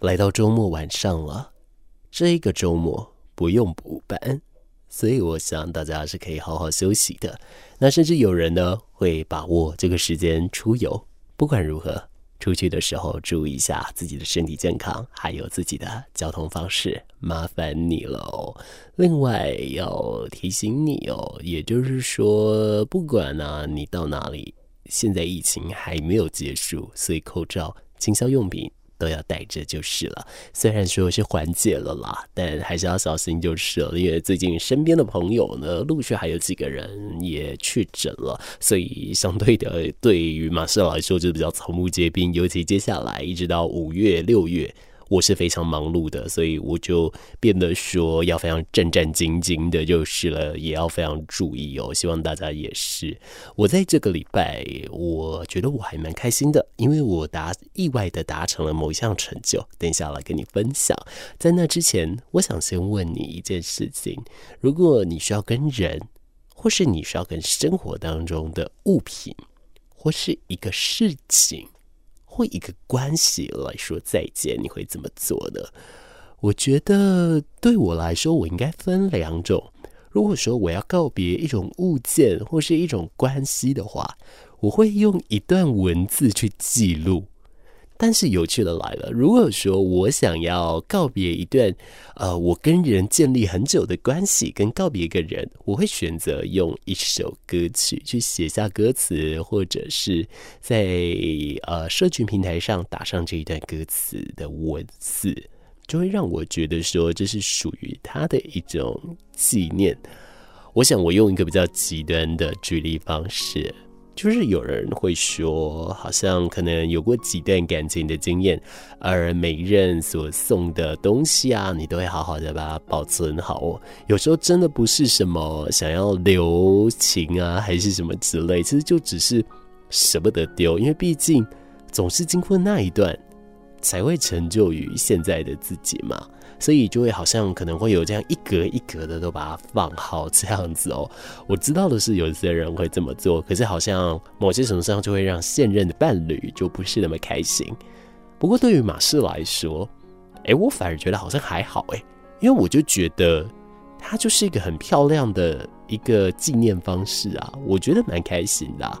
来到周末晚上了，这个周末不用补班，所以我想大家是可以好好休息的。那甚至有人呢会把握这个时间出游。不管如何，出去的时候注意一下自己的身体健康，还有自己的交通方式，麻烦你喽。另外要提醒你哦，也就是说，不管呢、你到哪里，现在疫情还没有结束，所以口罩、清消用品。都要带着就是了，虽然说是缓解了啦，但还是要小心就是了。因为最近身边的朋友呢，陆续还有几个人也确诊了，所以相对的，对于马氏来说就比较草木皆兵。尤其接下来一直到五月、六月。我是非常忙碌的，所以我就变得说要非常战战兢兢的，就是了，也要非常注意哦。希望大家也是。我在这个礼拜，我觉得我还蛮开心的，因为我达意外的达成了某一项成就。等一下来跟你分享。在那之前，我想先问你一件事情：如果你需要跟人，或是你需要跟生活当中的物品，或是一个事情，为一个关系来说再见，你会怎么做呢？我觉得对我来说，我应该分两种。如果说我要告别一种物件或是一种关系的话，我会用一段文字去记录。但是有趣的来了，如果说我想要告别一段，呃，我跟人建立很久的关系，跟告别一个人，我会选择用一首歌曲去写下歌词，或者是在呃社群平台上打上这一段歌词的文字，就会让我觉得说这是属于他的一种纪念。我想我用一个比较极端的举例方式。就是有人会说，好像可能有过几段感情的经验，而每一任所送的东西啊，你都会好好的把它保存好哦。有时候真的不是什么想要留情啊，还是什么之类，其实就只是舍不得丢，因为毕竟总是经过那一段，才会成就于现在的自己嘛。所以就会好像可能会有这样一格一格的都把它放好这样子哦。我知道的是有些人会这么做，可是好像某些程度上就会让现任的伴侣就不是那么开心。不过对于马氏来说，哎，我反而觉得好像还好哎，因为我就觉得它就是一个很漂亮的一个纪念方式啊，我觉得蛮开心的。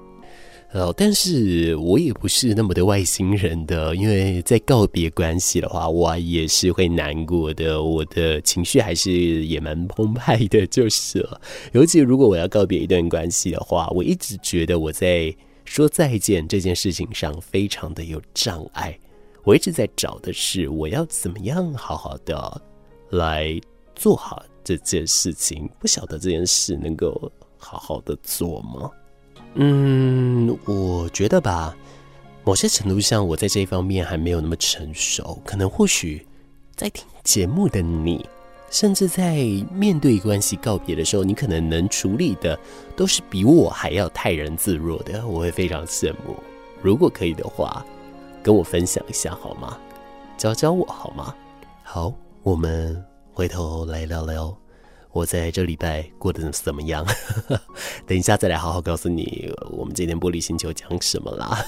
哦，但是我也不是那么的外星人的，因为在告别关系的话，我也是会难过的，我的情绪还是也蛮澎湃的，就是了。尤其如果我要告别一段关系的话，我一直觉得我在说再见这件事情上非常的有障碍，我一直在找的是我要怎么样好好的来做好这件事情，不晓得这件事能够好好的做吗？嗯，我觉得吧，某些程度上，我在这方面还没有那么成熟。可能或许在听节目的你，甚至在面对关系告别的时候，你可能能处理的都是比我还要泰然自若的。我会非常羡慕。如果可以的话，跟我分享一下好吗？教教我好吗？好，我们回头来聊聊。我在这礼拜过得怎么样？等一下再来好好告诉你，我们今天玻璃星球讲什么啦。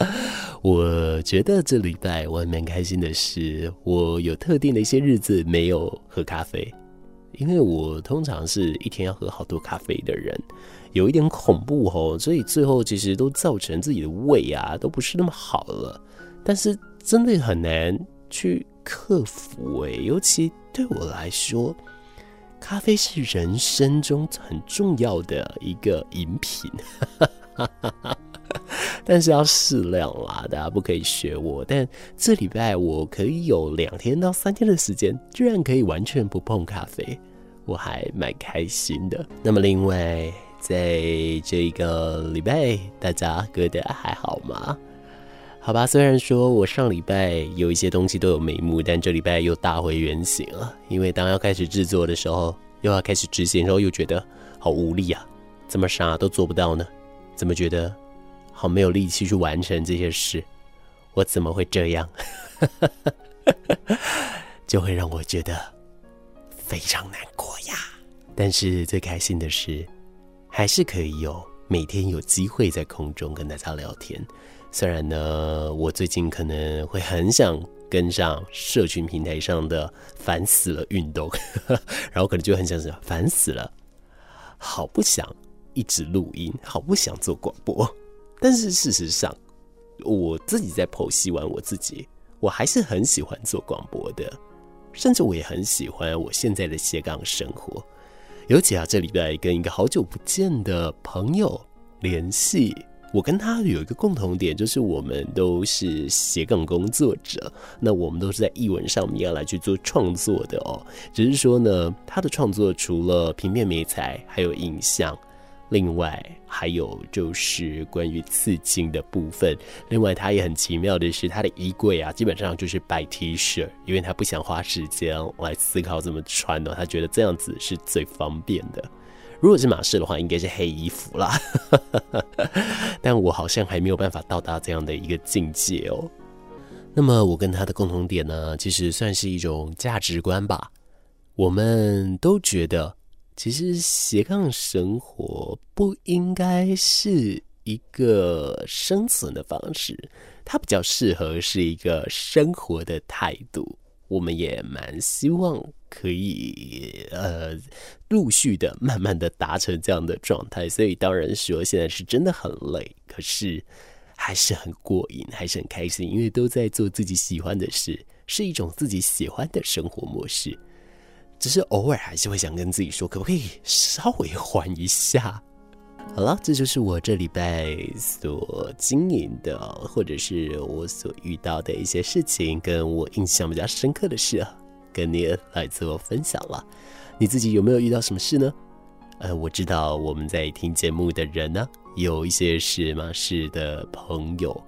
我觉得这礼拜我还蛮开心的是，我有特定的一些日子没有喝咖啡，因为我通常是一天要喝好多咖啡的人，有一点恐怖哦，所以最后其实都造成自己的胃啊都不是那么好了。但是真的很难去克服诶，尤其对我来说。咖啡是人生中很重要的一个饮品，但是要适量啦，大家不可以学我。但这礼拜我可以有两天到三天的时间，居然可以完全不碰咖啡，我还蛮开心的。那么另外，在这个礼拜，大家过得还好吗？好吧，虽然说我上礼拜有一些东西都有眉目，但这礼拜又大回原形了。因为当要开始制作的时候，又要开始执行的时候，又觉得好无力啊！怎么啥都做不到呢？怎么觉得好没有力气去完成这些事？我怎么会这样？就会让我觉得非常难过呀。但是最开心的是，还是可以有每天有机会在空中跟大家聊天。虽然呢，我最近可能会很想跟上社群平台上的烦死了运动，然后可能就很想说烦死了，好不想一直录音，好不想做广播。但是事实上，我自己在剖析完我自己，我还是很喜欢做广播的，甚至我也很喜欢我现在的斜杠生活。尤其啊，这礼拜跟一个好久不见的朋友联系。我跟他有一个共同点，就是我们都是斜杠工作者。那我们都是在艺文上面要来去做创作的哦。只是说呢，他的创作除了平面美材，还有影像，另外还有就是关于刺青的部分。另外，他也很奇妙的是，他的衣柜啊，基本上就是摆 T 恤，因为他不想花时间来思考怎么穿呢，他觉得这样子是最方便的。如果是马氏的话，应该是黑衣服啦，但我好像还没有办法到达这样的一个境界哦。那么我跟他的共同点呢，其实算是一种价值观吧。我们都觉得，其实斜杠生活不应该是一个生存的方式，它比较适合是一个生活的态度。我们也蛮希望可以呃陆续的慢慢的达成这样的状态，所以当然说现在是真的很累，可是还是很过瘾，还是很开心，因为都在做自己喜欢的事，是一种自己喜欢的生活模式。只是偶尔还是会想跟自己说，可不可以稍微缓一下？好了，这就是我这礼拜所经营的，或者是我所遇到的一些事情，跟我印象比较深刻的事啊，跟你来做分享了。你自己有没有遇到什么事呢？呃，我知道我们在听节目的人呢，有一些是马氏的朋友。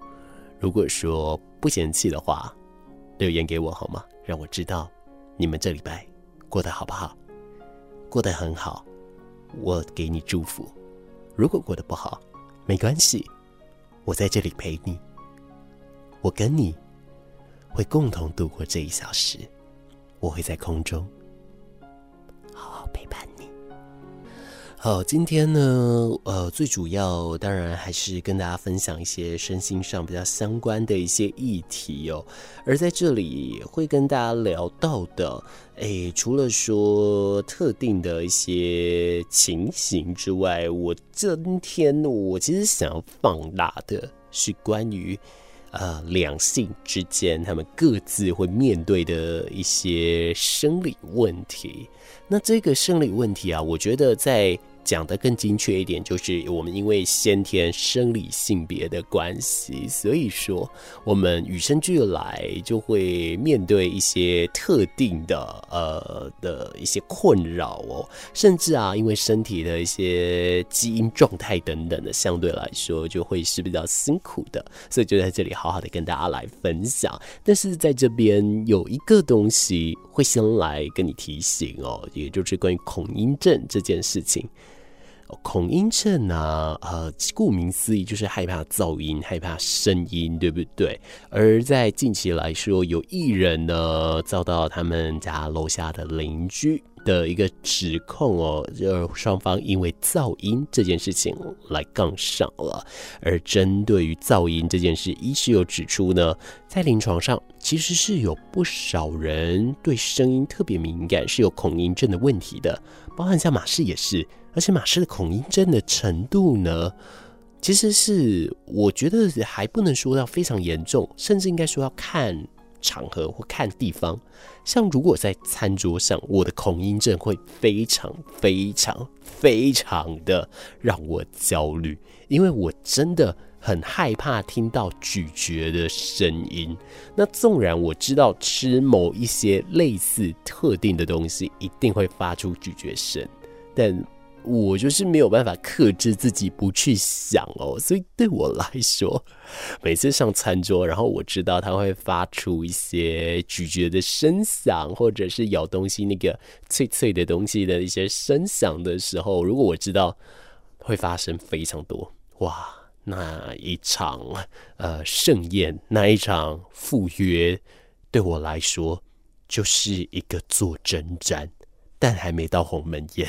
如果说不嫌弃的话，留言给我好吗？让我知道你们这礼拜过得好不好？过得很好，我给你祝福。如果过得不好，没关系，我在这里陪你。我跟你会共同度过这一小时，我会在空中好，今天呢，呃，最主要当然还是跟大家分享一些身心上比较相关的一些议题哦。而在这里会跟大家聊到的，诶，除了说特定的一些情形之外，我今天我其实想要放大的是关于呃两性之间他们各自会面对的一些生理问题。那这个生理问题啊，我觉得在讲得更精确一点，就是我们因为先天生理性别的关系，所以说我们与生俱来就会面对一些特定的呃的一些困扰哦，甚至啊，因为身体的一些基因状态等等的，相对来说就会是比较辛苦的，所以就在这里好好的跟大家来分享。但是在这边有一个东西会先来跟你提醒哦，也就是关于恐音症这件事情。恐音症啊，呃，顾名思义就是害怕噪音，害怕声音，对不对？而在近期来说，有艺人呢遭到他们家楼下的邻居的一个指控哦，就双方因为噪音这件事情来杠上了。而针对于噪音这件事，医师有指出呢，在临床上其实是有不少人对声音特别敏感，是有恐音症的问题的，包含像马氏也是。而且马氏的恐音症的程度呢，其实是我觉得还不能说到非常严重，甚至应该说要看场合或看地方。像如果在餐桌上，我的恐音症会非常非常非常的让我焦虑，因为我真的很害怕听到咀嚼的声音。那纵然我知道吃某一些类似特定的东西一定会发出咀嚼声，但我就是没有办法克制自己不去想哦，所以对我来说，每次上餐桌，然后我知道它会发出一些咀嚼的声响，或者是咬东西那个脆脆的东西的一些声响的时候，如果我知道会发生非常多，哇，那一场呃盛宴，那一场赴约，对我来说就是一个坐针毡，但还没到鸿门宴。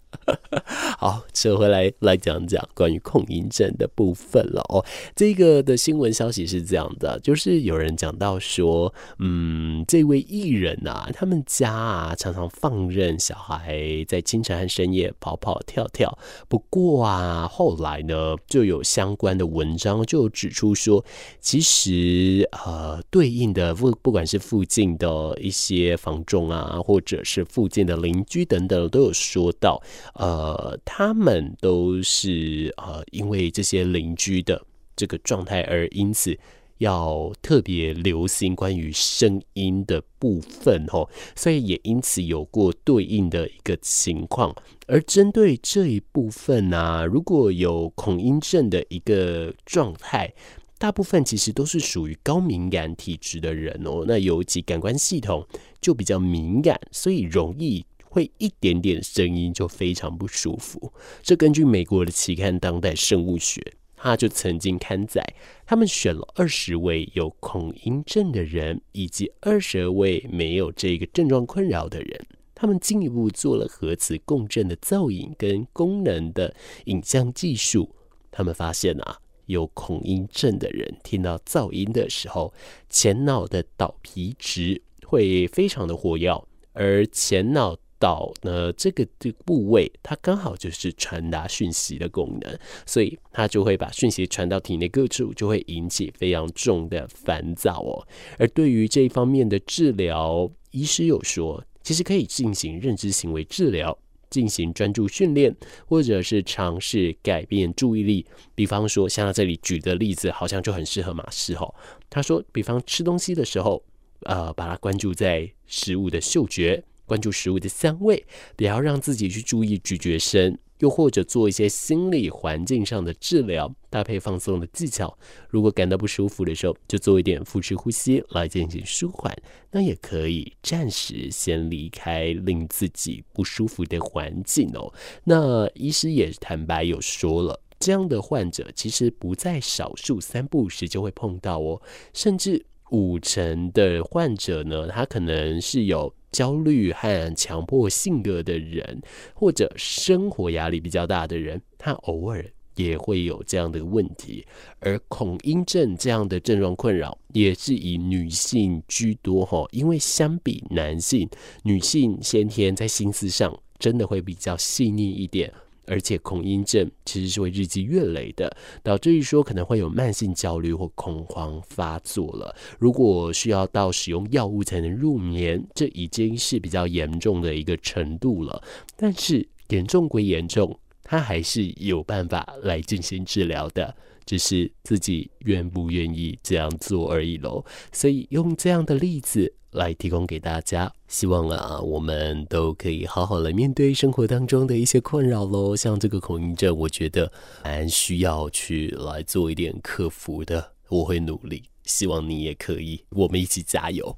好，扯回来来讲讲关于恐音症的部分了哦。这个的新闻消息是这样的，就是有人讲到说，嗯，这位艺人啊，他们家啊常常放任小孩在清晨和深夜跑跑跳跳。不过啊，后来呢，就有相关的文章就指出说，其实呃，对应的不不管是附近的一些房仲啊，或者是附近的邻居等等，都有说到，呃。他们都是呃，因为这些邻居的这个状态，而因此要特别留心关于声音的部分哦，所以也因此有过对应的一个情况。而针对这一部分呢、如果有恐音症的一个状态，大部分其实都是属于高敏感体质的人哦，那尤其感官系统就比较敏感，所以容易。会一点点声音就非常不舒服。这根据美国的期刊《当代生物学》，他就曾经刊载，他们选了二十位有恐音症的人，以及二十位没有这个症状困扰的人。他们进一步做了核磁共振的造影跟功能的影像技术。他们发现啊，有恐音症的人听到噪音的时候，前脑的岛皮质会非常的活跃，而前脑。到呢，这个的部位，它刚好就是传达讯息的功能，所以它就会把讯息传到体内各处，就会引起非常重的烦躁哦。而对于这一方面的治疗，医师有说，其实可以进行认知行为治疗，进行专注训练，或者是尝试改变注意力。比方说，像他这里举的例子，好像就很适合马氏吼。他说，比方吃东西的时候，呃，把它关注在食物的嗅觉。关注食物的香味，不要让自己去注意咀嚼声，又或者做一些心理环境上的治疗，搭配放松的技巧。如果感到不舒服的时候，就做一点腹式呼吸来进行舒缓。那也可以暂时先离开令自己不舒服的环境哦。那医师也坦白有说了，这样的患者其实不在少数，三不五时就会碰到哦，甚至五成的患者呢，他可能是有。焦虑和强迫性格的人，或者生活压力比较大的人，他偶尔也会有这样的问题。而恐音症这样的症状困扰，也是以女性居多哈，因为相比男性，女性先天在心思上真的会比较细腻一点。而且恐音症其实是会日积月累的，导致于说可能会有慢性焦虑或恐慌发作了。如果需要到使用药物才能入眠，这已经是比较严重的一个程度了。但是严重归严重，它还是有办法来进行治疗的，只是自己愿不愿意这样做而已喽。所以用这样的例子。来提供给大家，希望啊，我们都可以好好来面对生活当中的一些困扰喽。像这个恐音症，我觉得蛮需要去来做一点克服的。我会努力，希望你也可以，我们一起加油。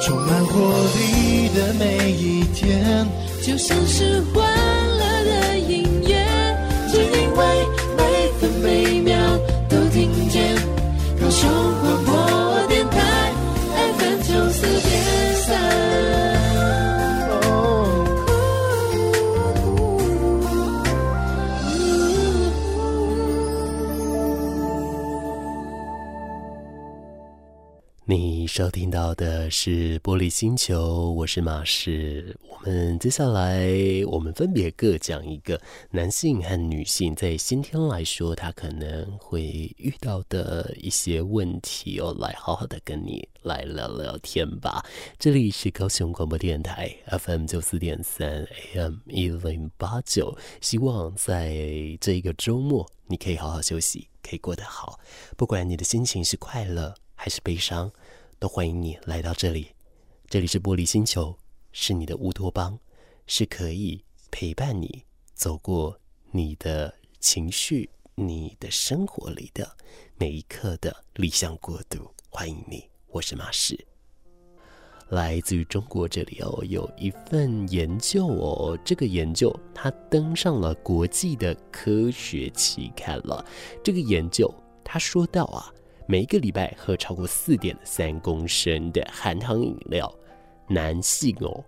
充满活力的每一天，就像是你收听到的是玻璃星球，我是马士。我们接下来，我们分别各讲一个男性和女性在先天来说，他可能会遇到的一些问题哦，来好好的跟你来聊聊天吧。这里是高雄广播电台 FM 九四点三 AM 一零八九，希望在这一个周末，你可以好好休息，可以过得好，不管你的心情是快乐。还是悲伤，都欢迎你来到这里。这里是玻璃星球，是你的乌托邦，是可以陪伴你走过你的情绪、你的生活里的每一刻的理想国度。欢迎你，我是马士，来自于中国这里哦。有一份研究哦，这个研究它登上了国际的科学期刊了。这个研究它说到啊。每一个礼拜喝超过四点三公升的含糖饮料，男性哦，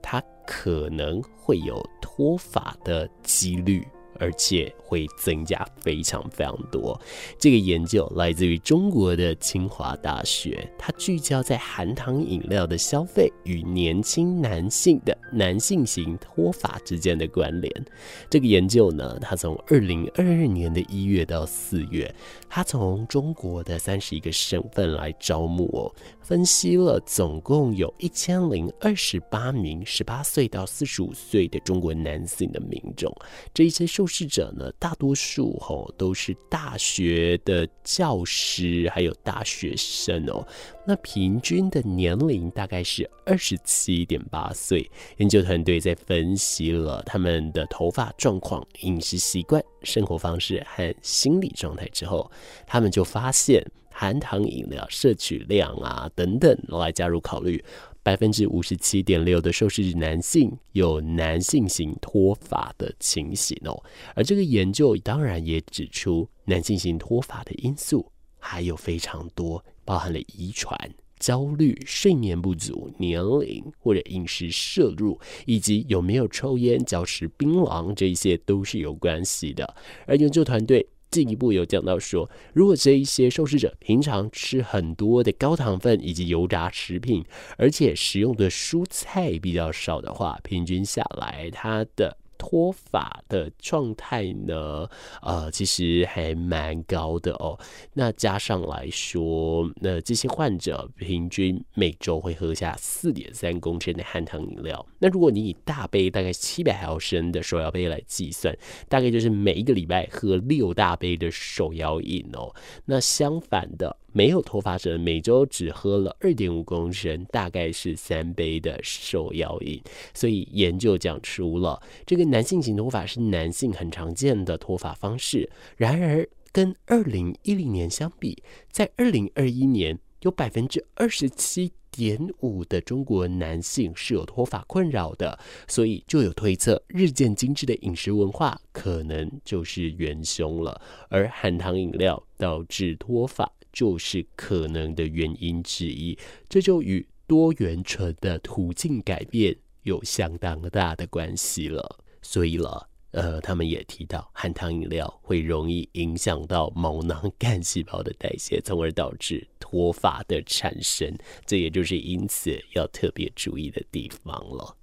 他可能会有脱发的几率。而且会增加非常非常多。这个研究来自于中国的清华大学，它聚焦在含糖饮料的消费与年轻男性的男性型脱发之间的关联。这个研究呢，它从二零二二年的一月到四月，它从中国的三十一个省份来招募哦。分析了总共有一千零二十八名十八岁到四十五岁的中国男性的民众，这一些受试者呢，大多数吼都是大学的教师，还有大学生哦。那平均的年龄大概是二十七点八岁。研究团队在分析了他们的头发状况、饮食习惯、生活方式和心理状态之后，他们就发现。含糖饮料摄取量啊等等来加入考虑，百分之五十七点六的受试男性有男性型脱发的情形哦，而这个研究当然也指出，男性型脱发的因素还有非常多，包含了遗传、焦虑、睡眠不足、年龄或者饮食摄入，以及有没有抽烟、嚼食槟榔，这些都是有关系的。而研究团队。进一步有讲到说，如果这一些受试者平常吃很多的高糖分以及油炸食品，而且食用的蔬菜比较少的话，平均下来，他的。脱发的状态呢，呃，其实还蛮高的哦。那加上来说，那这些患者平均每周会喝下四点三公升的含糖饮料。那如果你以大杯大概七百毫升的手摇杯来计算，大概就是每一个礼拜喝六大杯的手摇饮哦。那相反的。没有脱发者每周只喝了二点五公升，大概是三杯的瘦腰饮。所以研究讲出了这个男性型脱发是男性很常见的脱发方式。然而，跟二零一零年相比，在二零二一年有百分之二十七点五的中国男性是有脱发困扰的。所以就有推测，日渐精致的饮食文化可能就是元凶了。而含糖饮料导致脱发。就是可能的原因之一，这就与多元醇的途径改变有相当大的关系了。所以了，呃，他们也提到含糖饮料会容易影响到毛囊干细胞的代谢，从而导致脱发的产生。这也就是因此要特别注意的地方了。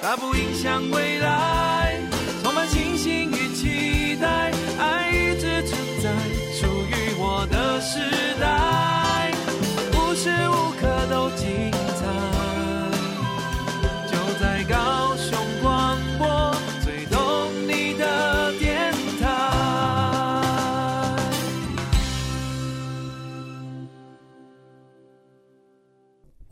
它不影响未来，充满信心与期待，爱。时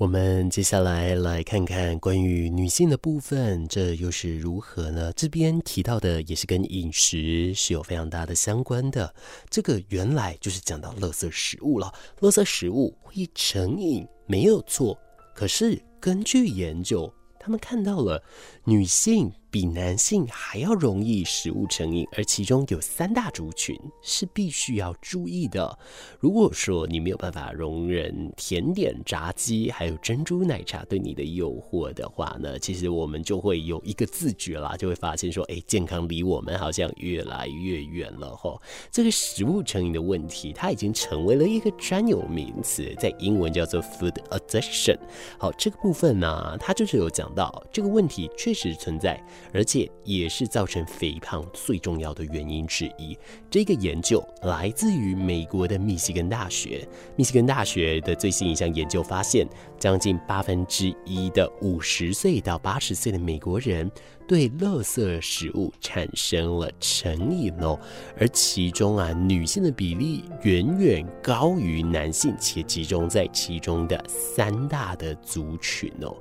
我们接下来来看看关于女性的部分，这又是如何呢？这边提到的也是跟饮食是有非常大的相关的。这个原来就是讲到垃圾食物了，垃圾食物会成瘾，没有错。可是根据研究，他们看到了女性。比男性还要容易食物成瘾，而其中有三大族群是必须要注意的。如果说你没有办法容忍甜点、炸鸡还有珍珠奶茶对你的诱惑的话呢，其实我们就会有一个自觉啦，就会发现说，哎，健康离我们好像越来越远了吼。这个食物成瘾的问题，它已经成为了一个专有名词，在英文叫做 food addiction。好，这个部分呢，它就是有讲到这个问题确实存在。而且也是造成肥胖最重要的原因之一。这个研究来自于美国的密西根大学。密西根大学的最新一项研究发现，将近八分之一的五十岁到八十岁的美国人对垃圾食物产生了成瘾哦。而其中啊，女性的比例远远高于男性，且集中在其中的三大的族群哦。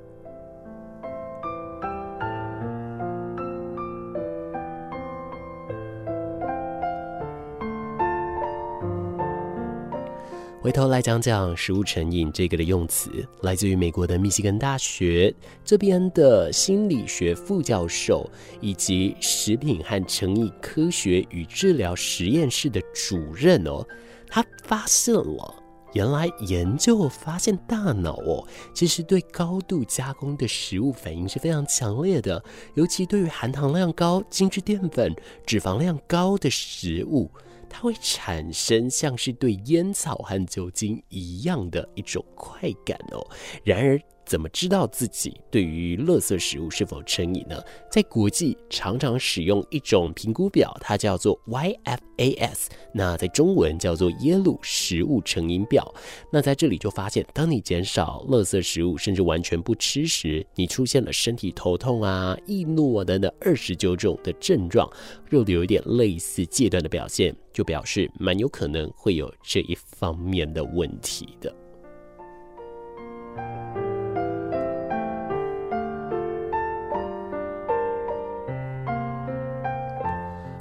回头来讲讲食物成瘾这个的用词，来自于美国的密西根大学这边的心理学副教授，以及食品和成瘾科学与治疗实验室的主任哦，他发现了原来研究发现，大脑哦，其实对高度加工的食物反应是非常强烈的，尤其对于含糖量高、精致淀粉、脂肪量高的食物，它会产生像是对烟草和酒精一样的一种快感哦。然而，怎么知道自己对于垃圾食物是否成瘾呢？在国际常常使用一种评估表，它叫做 YFAS，那在中文叫做耶鲁食物成瘾表。那在这里就发现，当你减少垃圾食物，甚至完全不吃时，你出现了身体头痛啊、易怒啊等等二十九种的症状，肉的有一点类似戒断的表现，就表示蛮有可能会有这一方面的问题的。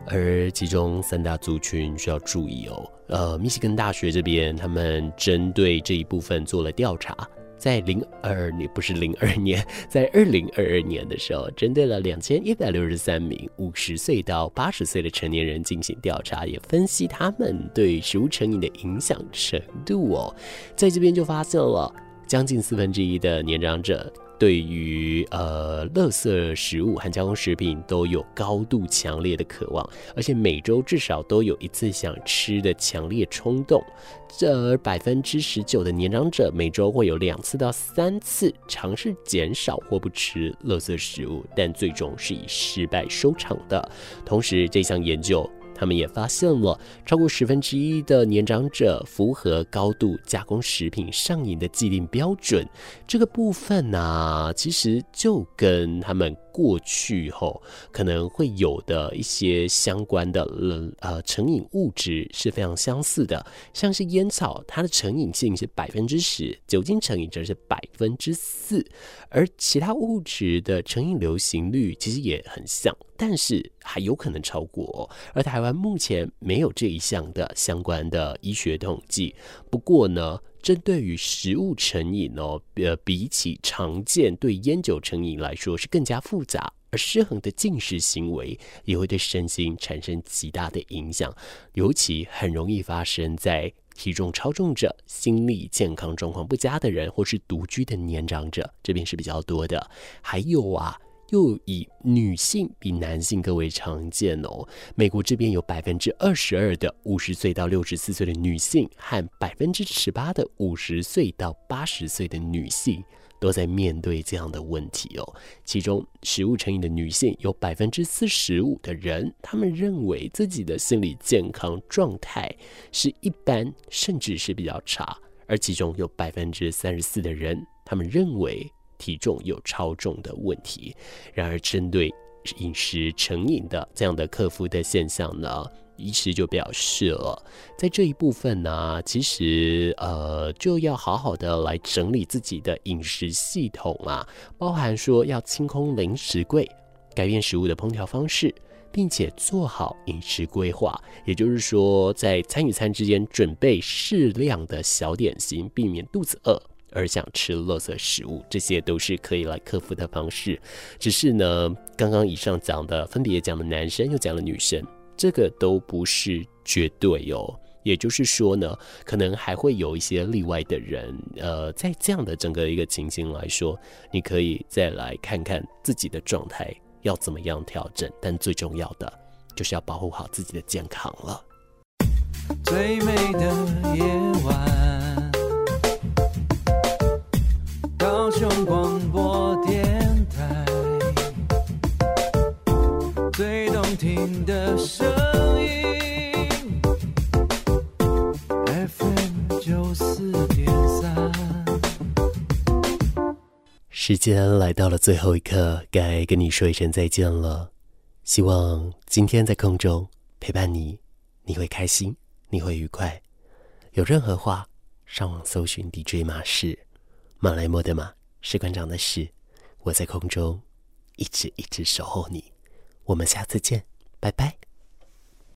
而其中三大族群需要注意哦。呃，密西根大学这边他们针对这一部分做了调查，在零二年不是零二年，在二零二二年的时候，针对了两千一百六十三名五十岁到八十岁的成年人进行调查，也分析他们对食物成瘾的影响程度哦。在这边就发现了将近四分之一的年长者。对于呃，垃圾食物和加工食品都有高度强烈的渴望，而且每周至少都有一次想吃的强烈冲动。这百分之十九的年长者每周会有两次到三次尝试减少或不吃垃圾食物，但最终是以失败收场的。同时，这项研究。他们也发现了超过十分之一的年长者符合高度加工食品上瘾的既定标准。这个部分呢、其实就跟他们。过去后可能会有的一些相关的呃成瘾物质是非常相似的，像是烟草，它的成瘾性是百分之十，酒精成瘾则是百分之四，而其他物质的成瘾流行率其实也很像，但是还有可能超过。而台湾目前没有这一项的相关的医学统计，不过呢。针对于食物成瘾哦，呃，比起常见对烟酒成瘾来说是更加复杂，而失衡的进食行为也会对身心产生极大的影响，尤其很容易发生在体重超重者、心理健康状况不佳的人，或是独居的年长者，这边是比较多的。还有啊。又以女性比男性更为常见哦。美国这边有百分之二十二的五十岁到六十四岁的女性，和百分之十八的五十岁到八十岁的女性都在面对这样的问题哦。其中，食物成瘾的女性有百分之四十五的人，他们认为自己的心理健康状态是一般，甚至是比较差。而其中有百分之三十四的人，他们认为。体重有超重的问题，然而针对饮食成瘾的这样的克服的现象呢，医师就表示了，在这一部分呢，其实呃就要好好的来整理自己的饮食系统啊，包含说要清空零食柜，改变食物的烹调方式，并且做好饮食规划，也就是说在餐与餐之间准备适量的小点心，避免肚子饿。而想吃垃圾食物，这些都是可以来克服的方式。只是呢，刚刚以上讲的，分别讲了男生又讲了女生，这个都不是绝对哦。也就是说呢，可能还会有一些例外的人。呃，在这样的整个一个情形来说，你可以再来看看自己的状态要怎么样调整。但最重要的就是要保护好自己的健康了。最美的夜晚。的声音九四点三。时间来到了最后一刻，该跟你说一声再见了。希望今天在空中陪伴你，你会开心，你会愉快。有任何话，上网搜寻 DJ 马士，马来莫的马。士官长的士，我在空中一直一直守候你，我们下次见，拜拜。